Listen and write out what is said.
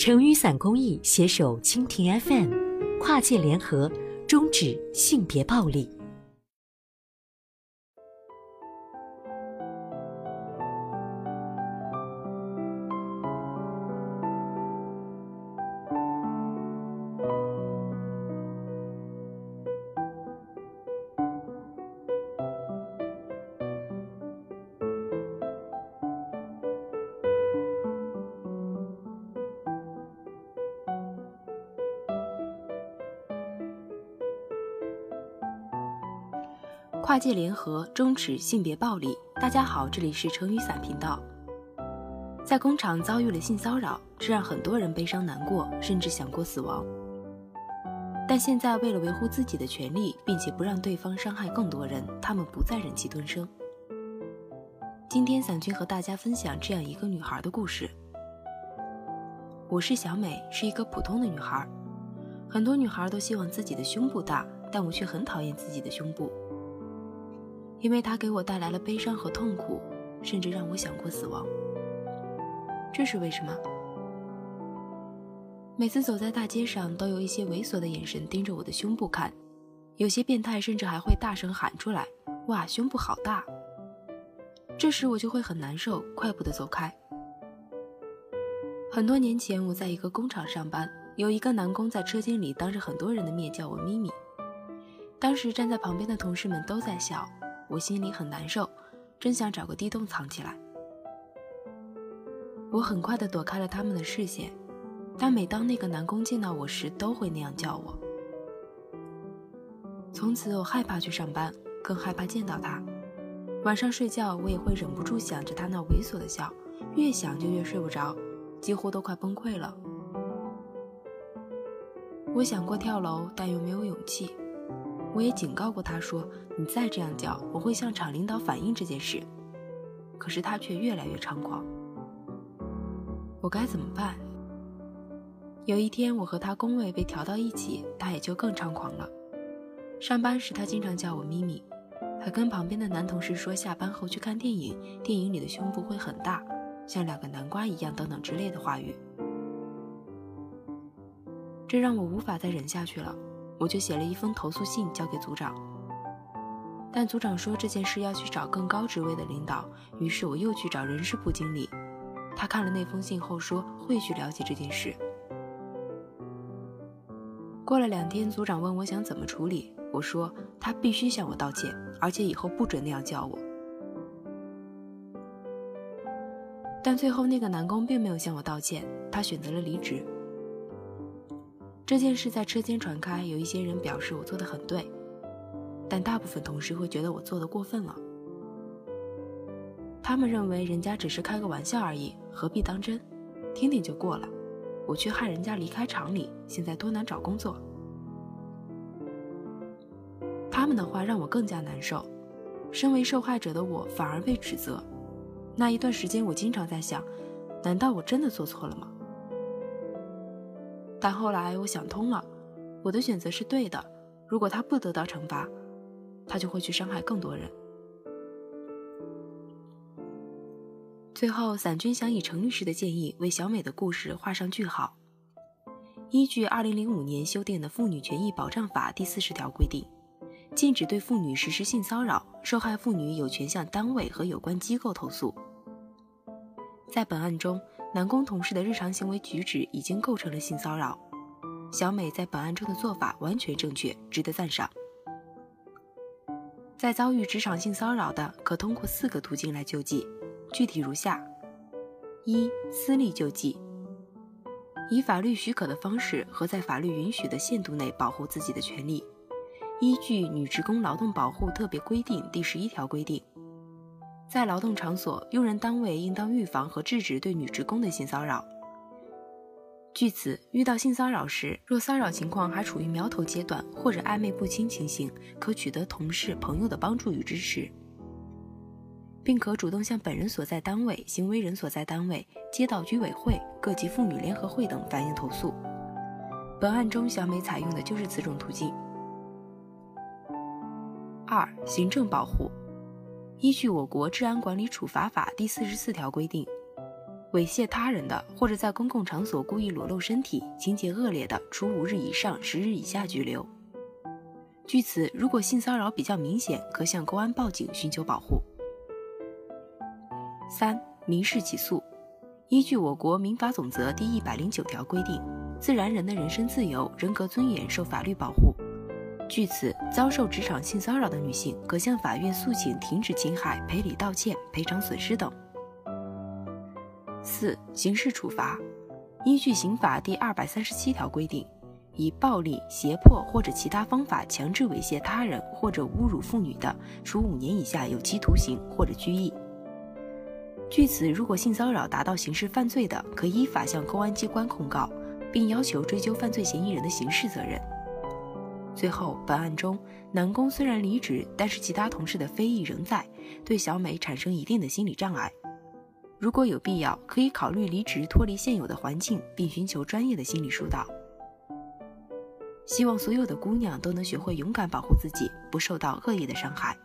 成雨伞公益携手蜻蜓 FM，跨界联合，终止性别暴力。跨界联合，终止性别暴力。大家好，这里是成语伞频道。在工厂遭遇了性骚扰，这让很多人悲伤难过，甚至想过死亡。但现在，为了维护自己的权利，并且不让对方伤害更多人，他们不再忍气吞声。今天，伞君和大家分享这样一个女孩的故事。我是小美，是一个普通的女孩。很多女孩都希望自己的胸部大，但我却很讨厌自己的胸部。因为它给我带来了悲伤和痛苦，甚至让我想过死亡。这是为什么？每次走在大街上，都有一些猥琐的眼神盯着我的胸部看，有些变态甚至还会大声喊出来：“哇，胸部好大！”这时我就会很难受，快步的走开。很多年前，我在一个工厂上班，有一个男工在车间里当着很多人的面叫我咪咪，当时站在旁边的同事们都在笑。我心里很难受，真想找个地洞藏起来。我很快的躲开了他们的视线，但每当那个男工见到我时，都会那样叫我。从此，我害怕去上班，更害怕见到他。晚上睡觉，我也会忍不住想着他那猥琐的笑，越想就越睡不着，几乎都快崩溃了。我想过跳楼，但又没有勇气。我也警告过他说：“你再这样叫，我会向厂领导反映这件事。”可是他却越来越猖狂。我该怎么办？有一天，我和他工位被调到一起，他也就更猖狂了。上班时，他经常叫我咪咪，还跟旁边的男同事说下班后去看电影，电影里的胸部会很大，像两个南瓜一样等等之类的话语。这让我无法再忍下去了。我就写了一封投诉信交给组长，但组长说这件事要去找更高职位的领导，于是我又去找人事部经理。他看了那封信后说会去了解这件事。过了两天，组长问我想怎么处理，我说他必须向我道歉，而且以后不准那样叫我。但最后那个男工并没有向我道歉，他选择了离职。这件事在车间传开，有一些人表示我做的很对，但大部分同事会觉得我做的过分了。他们认为人家只是开个玩笑而已，何必当真？听听就过了，我却害人家离开厂里，现在多难找工作。他们的话让我更加难受，身为受害者的我反而被指责。那一段时间，我经常在想，难道我真的做错了吗？但后来我想通了，我的选择是对的。如果他不得到惩罚，他就会去伤害更多人。最后，伞君想以程律师的建议为小美的故事画上句号。依据二零零五年修订的《妇女权益保障法》第四十条规定，禁止对妇女实施性骚扰，受害妇女有权向单位和有关机构投诉。在本案中。男工同事的日常行为举止已经构成了性骚扰，小美在本案中的做法完全正确，值得赞赏。在遭遇职场性骚扰的，可通过四个途径来救济，具体如下：一、私立救济，以法律许可的方式和在法律允许的限度内保护自己的权利，依据《女职工劳动保护特别规定》第十一条规定。在劳动场所，用人单位应当预防和制止对女职工的性骚扰。据此，遇到性骚扰时，若骚扰情况还处于苗头阶段或者暧昧不清情形，可取得同事、朋友的帮助与支持，并可主动向本人所在单位、行为人所在单位、街道居委会、各级妇女联合会等反映投诉。本案中，小美采用的就是此种途径。二、行政保护。依据我国治安管理处罚法第四十四条规定，猥亵他人的，或者在公共场所故意裸露身体，情节恶劣的，处五日以上十日以下拘留。据此，如果性骚扰比较明显，可向公安报警寻求保护。三、民事起诉，依据我国民法总则第一百零九条规定，自然人的人身自由、人格尊严受法律保护。据此，遭受职场性骚扰的女性，可向法院诉请停止侵害、赔礼道歉、赔偿损失等。四、刑事处罚，依据刑法第二百三十七条规定。以暴力、胁迫或者其他方法强制猥亵他人或者侮辱妇女的，处五年以下有期徒刑或者拘役。据此，如果性骚扰达到刑事犯罪的，可依法向公安机关控告，并要求追究犯罪嫌疑人的刑事责任。最后，本案中南宫虽然离职，但是其他同事的非议仍在，对小美产生一定的心理障碍。如果有必要，可以考虑离职，脱离现有的环境，并寻求专业的心理疏导。希望所有的姑娘都能学会勇敢保护自己，不受到恶意的伤害。